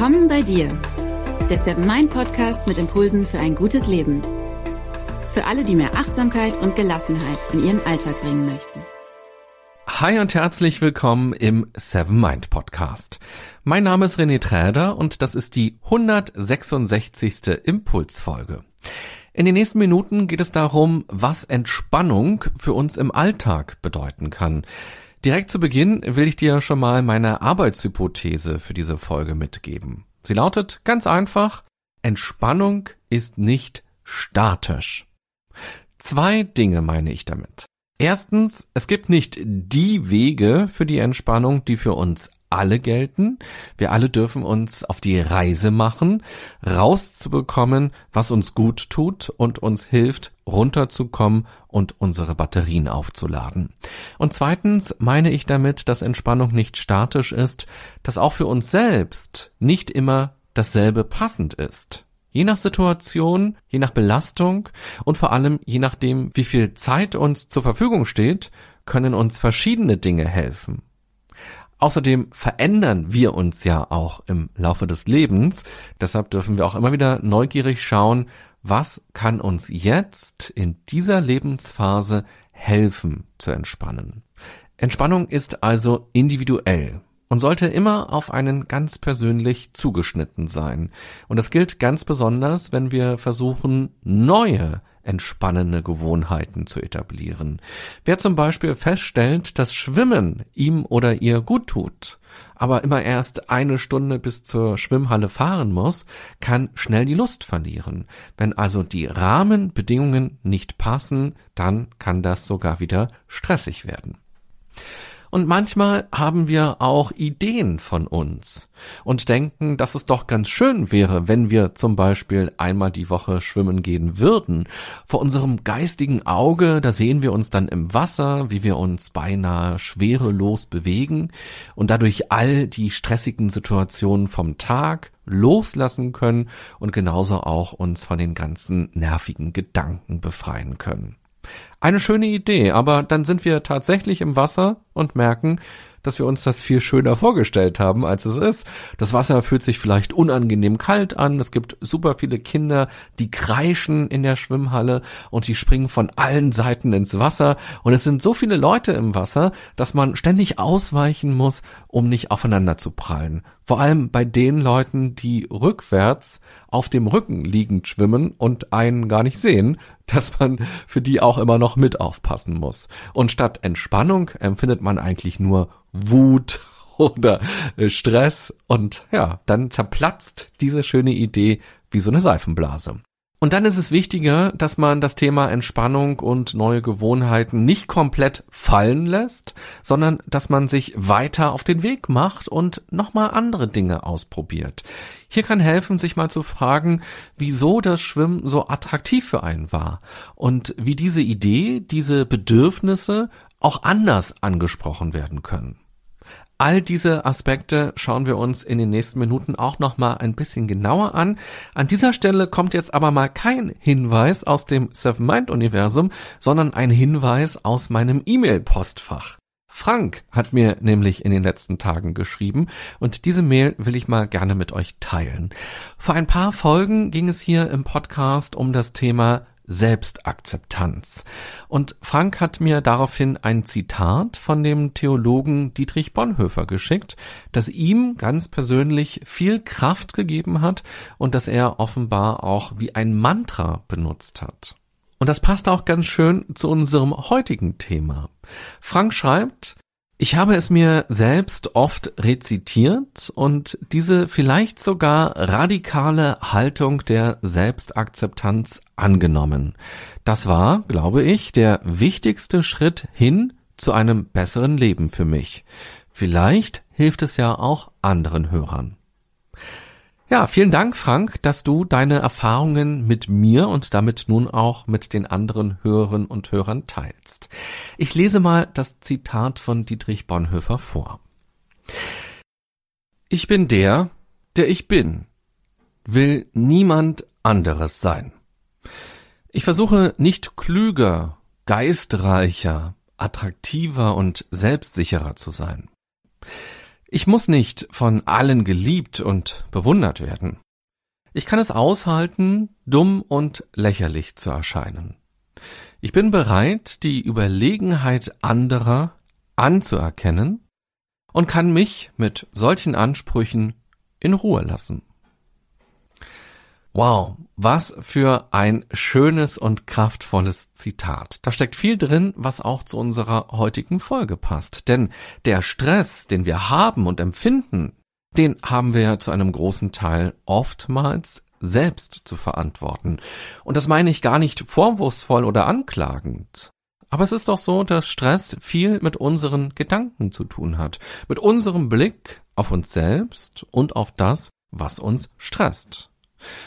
Willkommen bei dir, der Seven Mind Podcast mit Impulsen für ein gutes Leben. Für alle, die mehr Achtsamkeit und Gelassenheit in ihren Alltag bringen möchten. Hi und herzlich willkommen im Seven Mind Podcast. Mein Name ist René Träder und das ist die 166. Impulsfolge. In den nächsten Minuten geht es darum, was Entspannung für uns im Alltag bedeuten kann. Direkt zu Beginn will ich dir schon mal meine Arbeitshypothese für diese Folge mitgeben. Sie lautet ganz einfach, Entspannung ist nicht statisch. Zwei Dinge meine ich damit. Erstens, es gibt nicht die Wege für die Entspannung, die für uns alle gelten. Wir alle dürfen uns auf die Reise machen, rauszubekommen, was uns gut tut und uns hilft, runterzukommen und unsere Batterien aufzuladen. Und zweitens meine ich damit, dass Entspannung nicht statisch ist, dass auch für uns selbst nicht immer dasselbe passend ist. Je nach Situation, je nach Belastung und vor allem je nachdem, wie viel Zeit uns zur Verfügung steht, können uns verschiedene Dinge helfen. Außerdem verändern wir uns ja auch im Laufe des Lebens. Deshalb dürfen wir auch immer wieder neugierig schauen, was kann uns jetzt in dieser Lebensphase helfen zu entspannen. Entspannung ist also individuell und sollte immer auf einen ganz persönlich zugeschnitten sein. Und das gilt ganz besonders, wenn wir versuchen, neue entspannende Gewohnheiten zu etablieren. Wer zum Beispiel feststellt, dass Schwimmen ihm oder ihr gut tut, aber immer erst eine Stunde bis zur Schwimmhalle fahren muss, kann schnell die Lust verlieren. Wenn also die Rahmenbedingungen nicht passen, dann kann das sogar wieder stressig werden. Und manchmal haben wir auch Ideen von uns und denken, dass es doch ganz schön wäre, wenn wir zum Beispiel einmal die Woche schwimmen gehen würden. Vor unserem geistigen Auge, da sehen wir uns dann im Wasser, wie wir uns beinahe schwerelos bewegen und dadurch all die stressigen Situationen vom Tag loslassen können und genauso auch uns von den ganzen nervigen Gedanken befreien können. Eine schöne Idee, aber dann sind wir tatsächlich im Wasser und merken, dass wir uns das viel schöner vorgestellt haben, als es ist. Das Wasser fühlt sich vielleicht unangenehm kalt an. Es gibt super viele Kinder, die kreischen in der Schwimmhalle und die springen von allen Seiten ins Wasser. Und es sind so viele Leute im Wasser, dass man ständig ausweichen muss, um nicht aufeinander zu prallen. Vor allem bei den Leuten, die rückwärts auf dem Rücken liegend schwimmen und einen gar nicht sehen, dass man für die auch immer noch mit aufpassen muss. Und statt Entspannung empfindet man eigentlich nur Wut oder äh, Stress und ja, dann zerplatzt diese schöne Idee wie so eine Seifenblase. Und dann ist es wichtiger, dass man das Thema Entspannung und neue Gewohnheiten nicht komplett fallen lässt, sondern dass man sich weiter auf den Weg macht und nochmal andere Dinge ausprobiert. Hier kann helfen, sich mal zu fragen, wieso das Schwimmen so attraktiv für einen war und wie diese Idee, diese Bedürfnisse auch anders angesprochen werden können. All diese Aspekte schauen wir uns in den nächsten Minuten auch noch mal ein bisschen genauer an. An dieser Stelle kommt jetzt aber mal kein Hinweis aus dem Seven Mind Universum, sondern ein Hinweis aus meinem E-Mail-Postfach. Frank hat mir nämlich in den letzten Tagen geschrieben und diese Mail will ich mal gerne mit euch teilen. Vor ein paar Folgen ging es hier im Podcast um das Thema Selbstakzeptanz. Und Frank hat mir daraufhin ein Zitat von dem Theologen Dietrich Bonhoeffer geschickt, das ihm ganz persönlich viel Kraft gegeben hat und das er offenbar auch wie ein Mantra benutzt hat. Und das passt auch ganz schön zu unserem heutigen Thema. Frank schreibt, ich habe es mir selbst oft rezitiert und diese vielleicht sogar radikale Haltung der Selbstakzeptanz angenommen. Das war, glaube ich, der wichtigste Schritt hin zu einem besseren Leben für mich. Vielleicht hilft es ja auch anderen Hörern. Ja, vielen Dank, Frank, dass du deine Erfahrungen mit mir und damit nun auch mit den anderen Hörerinnen und Hörern teilst. Ich lese mal das Zitat von Dietrich Bonhoeffer vor. Ich bin der, der ich bin, will niemand anderes sein. Ich versuche nicht klüger, geistreicher, attraktiver und selbstsicherer zu sein. Ich muss nicht von allen geliebt und bewundert werden. Ich kann es aushalten, dumm und lächerlich zu erscheinen. Ich bin bereit, die Überlegenheit anderer anzuerkennen und kann mich mit solchen Ansprüchen in Ruhe lassen. Wow, was für ein schönes und kraftvolles Zitat. Da steckt viel drin, was auch zu unserer heutigen Folge passt. Denn der Stress, den wir haben und empfinden, den haben wir zu einem großen Teil oftmals selbst zu verantworten. Und das meine ich gar nicht vorwurfsvoll oder anklagend. Aber es ist doch so, dass Stress viel mit unseren Gedanken zu tun hat, mit unserem Blick auf uns selbst und auf das, was uns stresst.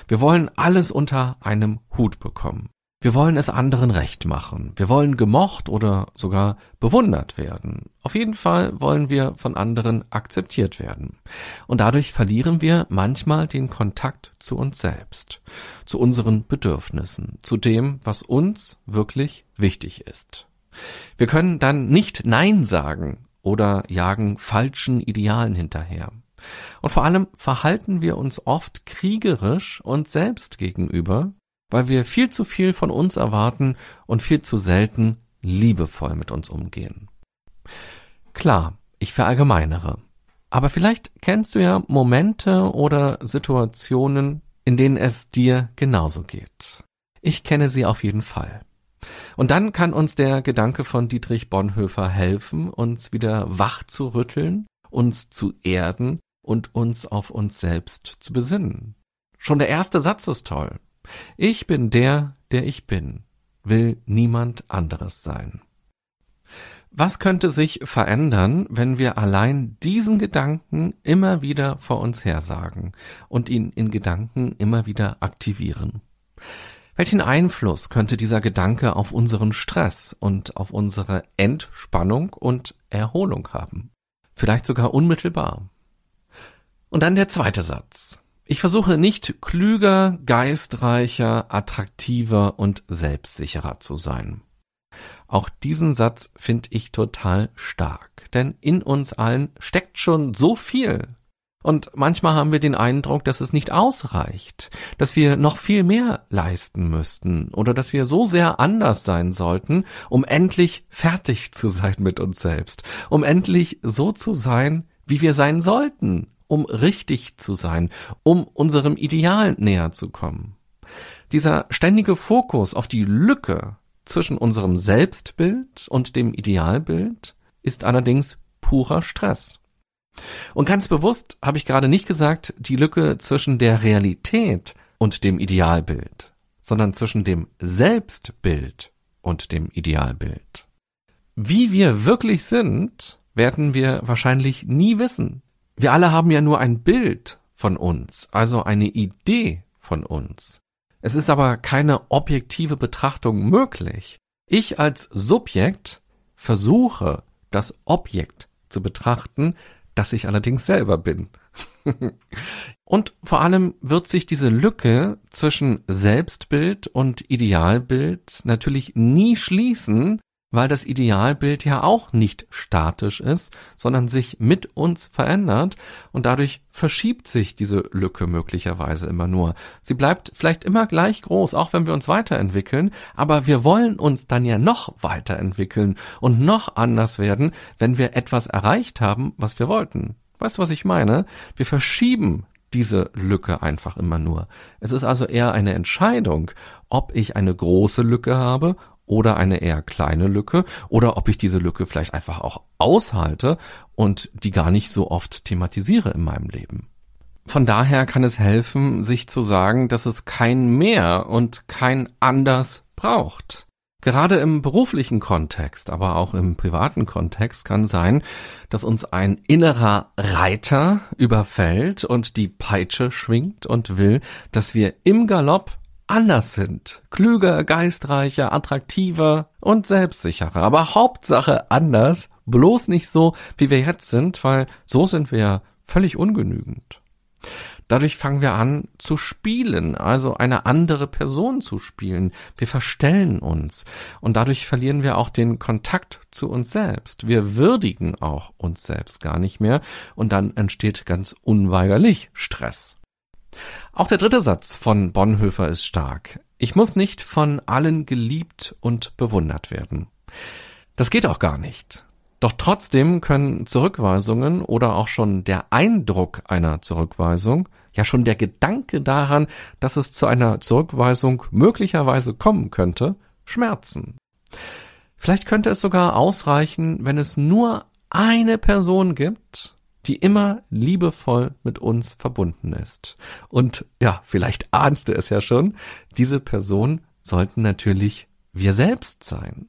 Wir wollen alles unter einem Hut bekommen. Wir wollen es anderen recht machen. Wir wollen gemocht oder sogar bewundert werden. Auf jeden Fall wollen wir von anderen akzeptiert werden. Und dadurch verlieren wir manchmal den Kontakt zu uns selbst, zu unseren Bedürfnissen, zu dem, was uns wirklich wichtig ist. Wir können dann nicht Nein sagen oder jagen falschen Idealen hinterher. Und vor allem verhalten wir uns oft kriegerisch uns selbst gegenüber, weil wir viel zu viel von uns erwarten und viel zu selten liebevoll mit uns umgehen. Klar, ich verallgemeinere. Aber vielleicht kennst du ja Momente oder Situationen, in denen es dir genauso geht. Ich kenne sie auf jeden Fall. Und dann kann uns der Gedanke von Dietrich Bonhoeffer helfen, uns wieder wach zu rütteln, uns zu erden und uns auf uns selbst zu besinnen. Schon der erste Satz ist toll. Ich bin der, der ich bin, will niemand anderes sein. Was könnte sich verändern, wenn wir allein diesen Gedanken immer wieder vor uns hersagen und ihn in Gedanken immer wieder aktivieren? Welchen Einfluss könnte dieser Gedanke auf unseren Stress und auf unsere Entspannung und Erholung haben? Vielleicht sogar unmittelbar. Und dann der zweite Satz. Ich versuche nicht klüger, geistreicher, attraktiver und selbstsicherer zu sein. Auch diesen Satz finde ich total stark, denn in uns allen steckt schon so viel. Und manchmal haben wir den Eindruck, dass es nicht ausreicht, dass wir noch viel mehr leisten müssten oder dass wir so sehr anders sein sollten, um endlich fertig zu sein mit uns selbst, um endlich so zu sein, wie wir sein sollten, um richtig zu sein, um unserem Ideal näher zu kommen. Dieser ständige Fokus auf die Lücke zwischen unserem Selbstbild und dem Idealbild ist allerdings purer Stress. Und ganz bewusst habe ich gerade nicht gesagt, die Lücke zwischen der Realität und dem Idealbild, sondern zwischen dem Selbstbild und dem Idealbild. Wie wir wirklich sind, werden wir wahrscheinlich nie wissen, wir alle haben ja nur ein Bild von uns, also eine Idee von uns. Es ist aber keine objektive Betrachtung möglich. Ich als Subjekt versuche, das Objekt zu betrachten, das ich allerdings selber bin. und vor allem wird sich diese Lücke zwischen Selbstbild und Idealbild natürlich nie schließen, weil das Idealbild ja auch nicht statisch ist, sondern sich mit uns verändert und dadurch verschiebt sich diese Lücke möglicherweise immer nur. Sie bleibt vielleicht immer gleich groß, auch wenn wir uns weiterentwickeln, aber wir wollen uns dann ja noch weiterentwickeln und noch anders werden, wenn wir etwas erreicht haben, was wir wollten. Weißt du, was ich meine? Wir verschieben diese Lücke einfach immer nur. Es ist also eher eine Entscheidung, ob ich eine große Lücke habe oder eine eher kleine Lücke oder ob ich diese Lücke vielleicht einfach auch aushalte und die gar nicht so oft thematisiere in meinem Leben. Von daher kann es helfen, sich zu sagen, dass es kein mehr und kein anders braucht. Gerade im beruflichen Kontext, aber auch im privaten Kontext kann sein, dass uns ein innerer Reiter überfällt und die Peitsche schwingt und will, dass wir im Galopp anders sind. Klüger, geistreicher, attraktiver und selbstsicherer. Aber Hauptsache anders, bloß nicht so, wie wir jetzt sind, weil so sind wir ja völlig ungenügend. Dadurch fangen wir an zu spielen, also eine andere Person zu spielen. Wir verstellen uns und dadurch verlieren wir auch den Kontakt zu uns selbst. Wir würdigen auch uns selbst gar nicht mehr und dann entsteht ganz unweigerlich Stress. Auch der dritte Satz von Bonhoeffer ist stark. Ich muss nicht von allen geliebt und bewundert werden. Das geht auch gar nicht. Doch trotzdem können Zurückweisungen oder auch schon der Eindruck einer Zurückweisung, ja schon der Gedanke daran, dass es zu einer Zurückweisung möglicherweise kommen könnte, schmerzen. Vielleicht könnte es sogar ausreichen, wenn es nur eine Person gibt, die immer liebevoll mit uns verbunden ist. Und ja, vielleicht ahnst du es ja schon, diese Person sollten natürlich wir selbst sein.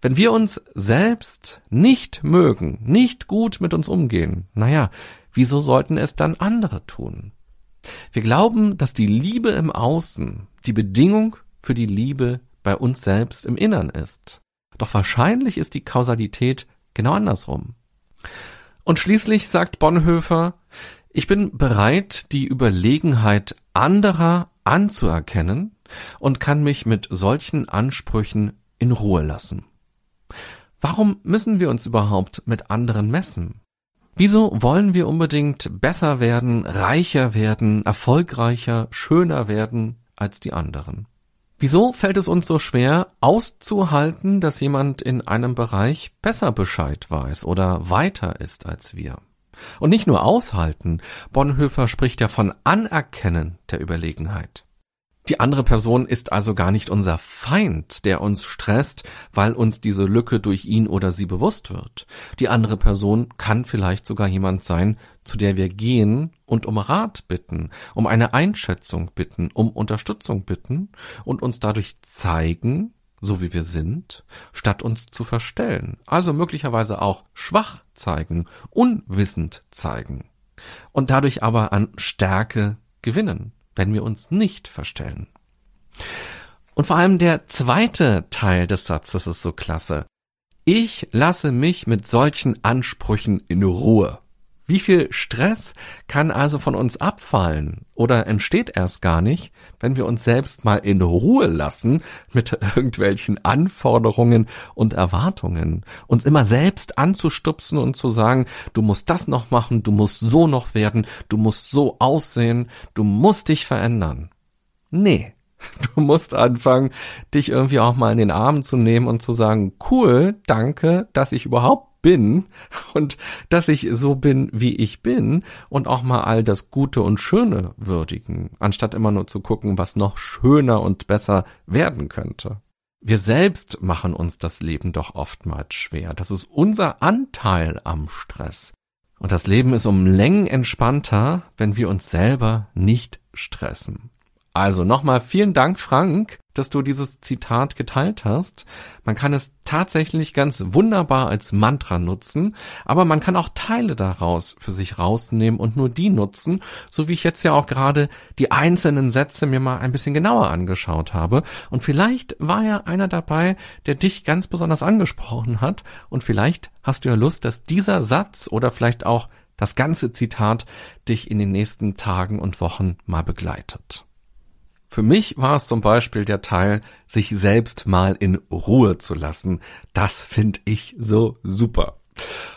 Wenn wir uns selbst nicht mögen, nicht gut mit uns umgehen, naja, wieso sollten es dann andere tun? Wir glauben, dass die Liebe im Außen die Bedingung für die Liebe bei uns selbst im Innern ist. Doch wahrscheinlich ist die Kausalität genau andersrum. Und schließlich sagt Bonhoeffer, ich bin bereit, die Überlegenheit anderer anzuerkennen und kann mich mit solchen Ansprüchen in Ruhe lassen. Warum müssen wir uns überhaupt mit anderen messen? Wieso wollen wir unbedingt besser werden, reicher werden, erfolgreicher, schöner werden als die anderen? Wieso fällt es uns so schwer, auszuhalten, dass jemand in einem Bereich besser Bescheid weiß oder weiter ist als wir? Und nicht nur aushalten, Bonhoeffer spricht ja von Anerkennen der Überlegenheit. Die andere Person ist also gar nicht unser Feind, der uns stresst, weil uns diese Lücke durch ihn oder sie bewusst wird. Die andere Person kann vielleicht sogar jemand sein, zu der wir gehen und um Rat bitten, um eine Einschätzung bitten, um Unterstützung bitten und uns dadurch zeigen, so wie wir sind, statt uns zu verstellen. Also möglicherweise auch schwach zeigen, unwissend zeigen und dadurch aber an Stärke gewinnen wenn wir uns nicht verstellen. Und vor allem der zweite Teil des Satzes ist so klasse. Ich lasse mich mit solchen Ansprüchen in Ruhe. Wie viel Stress kann also von uns abfallen oder entsteht erst gar nicht, wenn wir uns selbst mal in Ruhe lassen mit irgendwelchen Anforderungen und Erwartungen, uns immer selbst anzustupsen und zu sagen, du musst das noch machen, du musst so noch werden, du musst so aussehen, du musst dich verändern. Nee. Du musst anfangen, dich irgendwie auch mal in den Arm zu nehmen und zu sagen, cool, danke, dass ich überhaupt bin und dass ich so bin, wie ich bin und auch mal all das Gute und Schöne würdigen, anstatt immer nur zu gucken, was noch schöner und besser werden könnte. Wir selbst machen uns das Leben doch oftmals schwer. Das ist unser Anteil am Stress. Und das Leben ist um Längen entspannter, wenn wir uns selber nicht stressen. Also nochmal vielen Dank, Frank, dass du dieses Zitat geteilt hast. Man kann es tatsächlich ganz wunderbar als Mantra nutzen, aber man kann auch Teile daraus für sich rausnehmen und nur die nutzen, so wie ich jetzt ja auch gerade die einzelnen Sätze mir mal ein bisschen genauer angeschaut habe. Und vielleicht war ja einer dabei, der dich ganz besonders angesprochen hat und vielleicht hast du ja Lust, dass dieser Satz oder vielleicht auch das ganze Zitat dich in den nächsten Tagen und Wochen mal begleitet. Für mich war es zum Beispiel der Teil, sich selbst mal in Ruhe zu lassen. Das finde ich so super.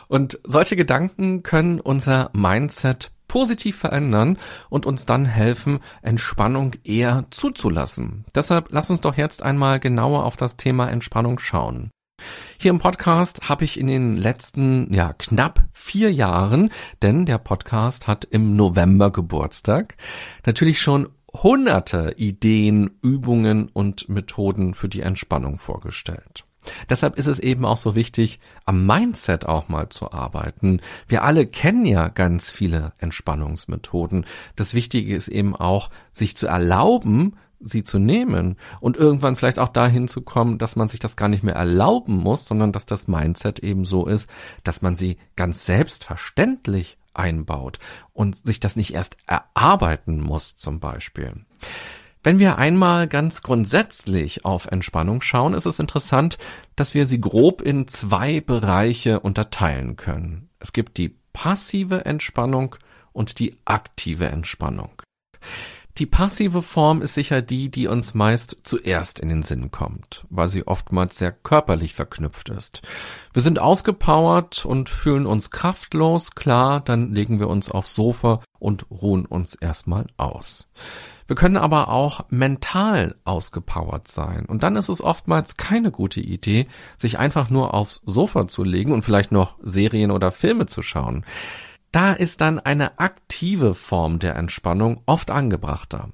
Und solche Gedanken können unser Mindset positiv verändern und uns dann helfen, Entspannung eher zuzulassen. Deshalb lass uns doch jetzt einmal genauer auf das Thema Entspannung schauen. Hier im Podcast habe ich in den letzten, ja, knapp vier Jahren, denn der Podcast hat im November Geburtstag, natürlich schon hunderte Ideen, Übungen und Methoden für die Entspannung vorgestellt. Deshalb ist es eben auch so wichtig, am Mindset auch mal zu arbeiten. Wir alle kennen ja ganz viele Entspannungsmethoden. Das Wichtige ist eben auch, sich zu erlauben, sie zu nehmen und irgendwann vielleicht auch dahin zu kommen, dass man sich das gar nicht mehr erlauben muss, sondern dass das Mindset eben so ist, dass man sie ganz selbstverständlich einbaut und sich das nicht erst erarbeiten muss zum Beispiel. Wenn wir einmal ganz grundsätzlich auf Entspannung schauen, ist es interessant, dass wir sie grob in zwei Bereiche unterteilen können. Es gibt die passive Entspannung und die aktive Entspannung. Die passive Form ist sicher die, die uns meist zuerst in den Sinn kommt, weil sie oftmals sehr körperlich verknüpft ist. Wir sind ausgepowert und fühlen uns kraftlos, klar, dann legen wir uns aufs Sofa und ruhen uns erstmal aus. Wir können aber auch mental ausgepowert sein. Und dann ist es oftmals keine gute Idee, sich einfach nur aufs Sofa zu legen und vielleicht noch Serien oder Filme zu schauen. Da ist dann eine aktive Form der Entspannung oft angebrachter.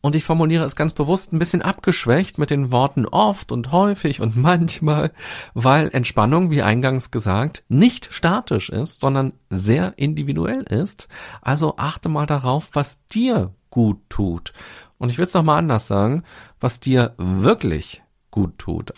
Und ich formuliere es ganz bewusst ein bisschen abgeschwächt mit den Worten oft und häufig und manchmal, weil Entspannung, wie eingangs gesagt, nicht statisch ist, sondern sehr individuell ist. Also achte mal darauf, was dir gut tut. Und ich will es nochmal anders sagen, was dir wirklich gut tut.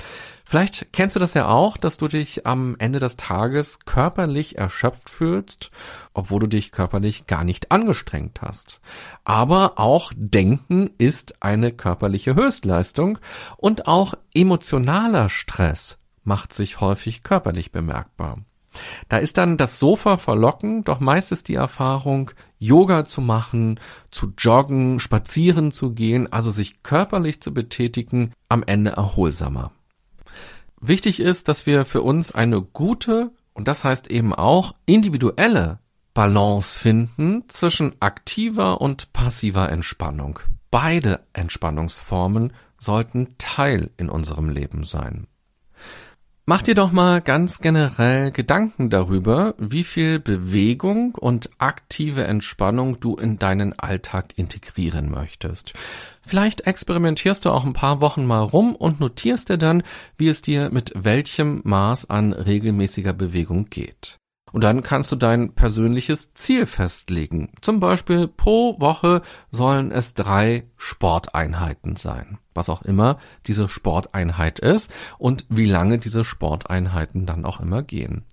Vielleicht kennst du das ja auch, dass du dich am Ende des Tages körperlich erschöpft fühlst, obwohl du dich körperlich gar nicht angestrengt hast. Aber auch Denken ist eine körperliche Höchstleistung und auch emotionaler Stress macht sich häufig körperlich bemerkbar. Da ist dann das Sofa verlockend, doch meist ist die Erfahrung, Yoga zu machen, zu joggen, spazieren zu gehen, also sich körperlich zu betätigen, am Ende erholsamer. Wichtig ist, dass wir für uns eine gute und das heißt eben auch individuelle Balance finden zwischen aktiver und passiver Entspannung. Beide Entspannungsformen sollten Teil in unserem Leben sein. Mach dir doch mal ganz generell Gedanken darüber, wie viel Bewegung und aktive Entspannung du in deinen Alltag integrieren möchtest. Vielleicht experimentierst du auch ein paar Wochen mal rum und notierst dir dann, wie es dir mit welchem Maß an regelmäßiger Bewegung geht. Und dann kannst du dein persönliches Ziel festlegen. Zum Beispiel pro Woche sollen es drei Sporteinheiten sein. Was auch immer diese Sporteinheit ist und wie lange diese Sporteinheiten dann auch immer gehen.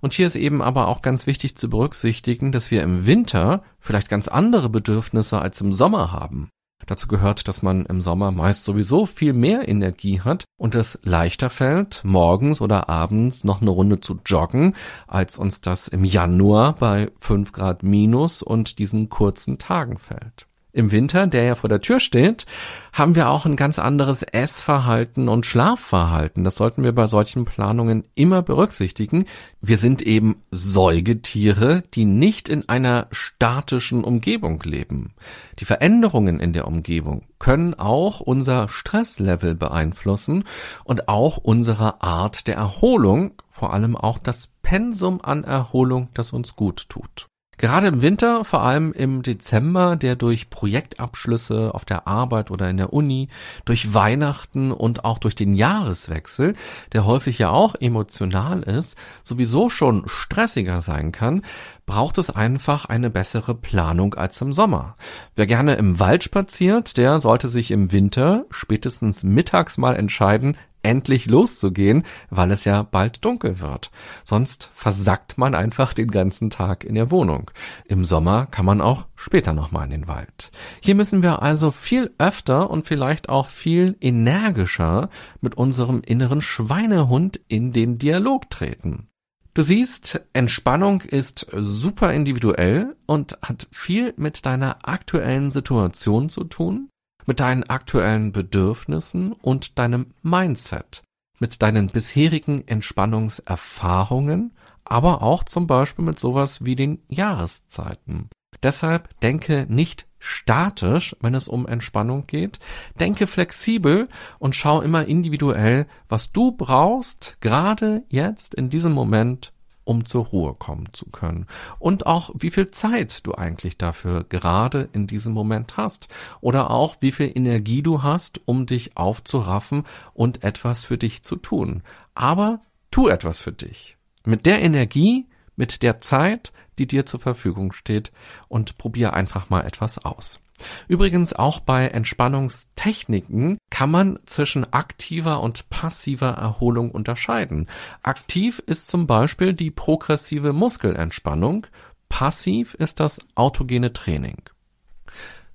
Und hier ist eben aber auch ganz wichtig zu berücksichtigen, dass wir im Winter vielleicht ganz andere Bedürfnisse als im Sommer haben. Dazu gehört, dass man im Sommer meist sowieso viel mehr Energie hat und es leichter fällt, morgens oder abends noch eine Runde zu joggen, als uns das im Januar bei fünf Grad minus und diesen kurzen Tagen fällt im Winter, der ja vor der Tür steht, haben wir auch ein ganz anderes Essverhalten und Schlafverhalten. Das sollten wir bei solchen Planungen immer berücksichtigen. Wir sind eben Säugetiere, die nicht in einer statischen Umgebung leben. Die Veränderungen in der Umgebung können auch unser Stresslevel beeinflussen und auch unsere Art der Erholung, vor allem auch das Pensum an Erholung, das uns gut tut. Gerade im Winter, vor allem im Dezember, der durch Projektabschlüsse auf der Arbeit oder in der Uni, durch Weihnachten und auch durch den Jahreswechsel, der häufig ja auch emotional ist, sowieso schon stressiger sein kann, braucht es einfach eine bessere Planung als im Sommer. Wer gerne im Wald spaziert, der sollte sich im Winter spätestens mittags mal entscheiden, endlich loszugehen, weil es ja bald dunkel wird. Sonst versackt man einfach den ganzen Tag in der Wohnung. Im Sommer kann man auch später nochmal in den Wald. Hier müssen wir also viel öfter und vielleicht auch viel energischer mit unserem inneren Schweinehund in den Dialog treten. Du siehst, Entspannung ist super individuell und hat viel mit deiner aktuellen Situation zu tun mit deinen aktuellen Bedürfnissen und deinem Mindset, mit deinen bisherigen Entspannungserfahrungen, aber auch zum Beispiel mit sowas wie den Jahreszeiten. Deshalb denke nicht statisch, wenn es um Entspannung geht. Denke flexibel und schau immer individuell, was du brauchst, gerade jetzt in diesem Moment, um zur Ruhe kommen zu können. Und auch, wie viel Zeit du eigentlich dafür gerade in diesem Moment hast. Oder auch, wie viel Energie du hast, um dich aufzuraffen und etwas für dich zu tun. Aber tu etwas für dich. Mit der Energie, mit der Zeit, die dir zur Verfügung steht und probier einfach mal etwas aus. Übrigens auch bei Entspannungstechniken kann man zwischen aktiver und passiver Erholung unterscheiden. Aktiv ist zum Beispiel die progressive Muskelentspannung, passiv ist das autogene Training.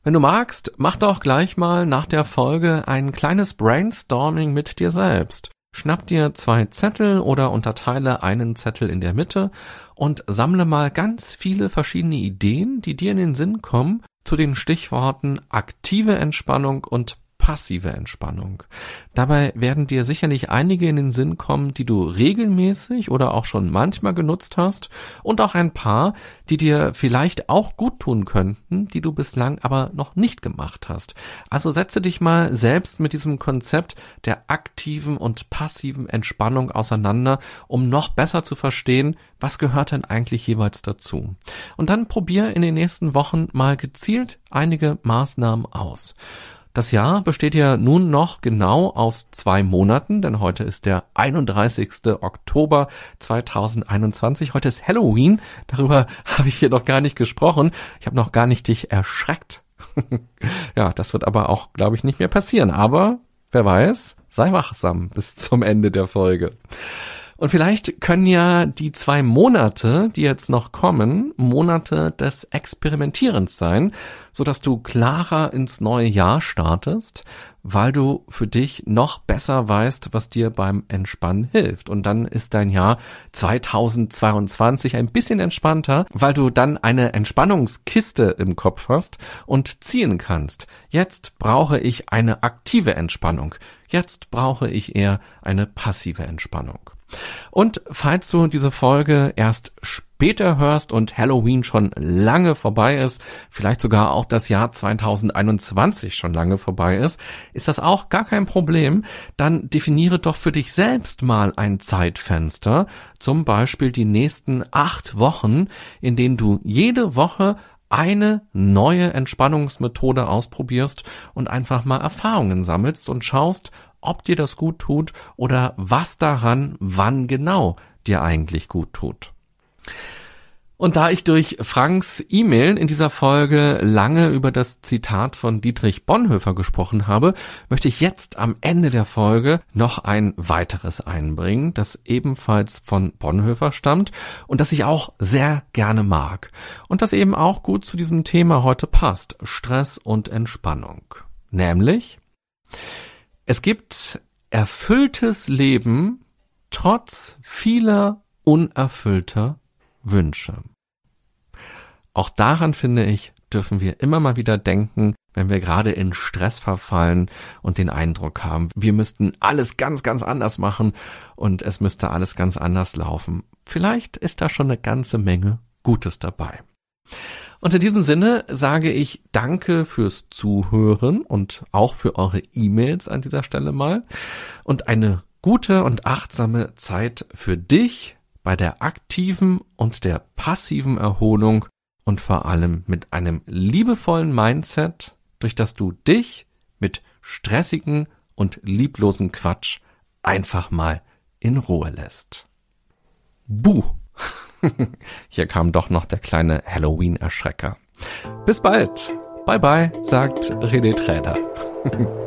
Wenn du magst, mach doch gleich mal nach der Folge ein kleines Brainstorming mit dir selbst. Schnapp dir zwei Zettel oder unterteile einen Zettel in der Mitte und sammle mal ganz viele verschiedene Ideen, die dir in den Sinn kommen, zu den Stichworten aktive Entspannung und passive Entspannung. Dabei werden dir sicherlich einige in den Sinn kommen, die du regelmäßig oder auch schon manchmal genutzt hast und auch ein paar, die dir vielleicht auch gut tun könnten, die du bislang aber noch nicht gemacht hast. Also setze dich mal selbst mit diesem Konzept der aktiven und passiven Entspannung auseinander, um noch besser zu verstehen, was gehört denn eigentlich jeweils dazu. Und dann probier in den nächsten Wochen mal gezielt einige Maßnahmen aus. Das Jahr besteht ja nun noch genau aus zwei Monaten, denn heute ist der 31. Oktober 2021. Heute ist Halloween. Darüber habe ich hier noch gar nicht gesprochen. Ich habe noch gar nicht dich erschreckt. ja, das wird aber auch, glaube ich, nicht mehr passieren. Aber wer weiß, sei wachsam bis zum Ende der Folge. Und vielleicht können ja die zwei Monate, die jetzt noch kommen, Monate des Experimentierens sein, so dass du klarer ins neue Jahr startest, weil du für dich noch besser weißt, was dir beim Entspannen hilft. Und dann ist dein Jahr 2022 ein bisschen entspannter, weil du dann eine Entspannungskiste im Kopf hast und ziehen kannst. Jetzt brauche ich eine aktive Entspannung. Jetzt brauche ich eher eine passive Entspannung. Und falls du diese Folge erst später hörst und Halloween schon lange vorbei ist, vielleicht sogar auch das Jahr 2021 schon lange vorbei ist, ist das auch gar kein Problem. Dann definiere doch für dich selbst mal ein Zeitfenster, zum Beispiel die nächsten acht Wochen, in denen du jede Woche eine neue Entspannungsmethode ausprobierst und einfach mal Erfahrungen sammelst und schaust, ob dir das gut tut oder was daran wann genau dir eigentlich gut tut. Und da ich durch Franks E-Mail in dieser Folge lange über das Zitat von Dietrich Bonhoeffer gesprochen habe, möchte ich jetzt am Ende der Folge noch ein weiteres einbringen, das ebenfalls von Bonhoeffer stammt und das ich auch sehr gerne mag und das eben auch gut zu diesem Thema heute passt, Stress und Entspannung. Nämlich, es gibt erfülltes Leben trotz vieler unerfüllter Wünsche. Auch daran finde ich, dürfen wir immer mal wieder denken, wenn wir gerade in Stress verfallen und den Eindruck haben, wir müssten alles ganz, ganz anders machen und es müsste alles ganz anders laufen. Vielleicht ist da schon eine ganze Menge Gutes dabei. Und in diesem Sinne sage ich Danke fürs Zuhören und auch für eure E-Mails an dieser Stelle mal und eine gute und achtsame Zeit für dich bei der aktiven und der passiven Erholung und vor allem mit einem liebevollen Mindset, durch das du dich mit stressigen und lieblosen Quatsch einfach mal in Ruhe lässt. Buh! Hier kam doch noch der kleine Halloween-Erschrecker. Bis bald. Bye bye, sagt René Träder.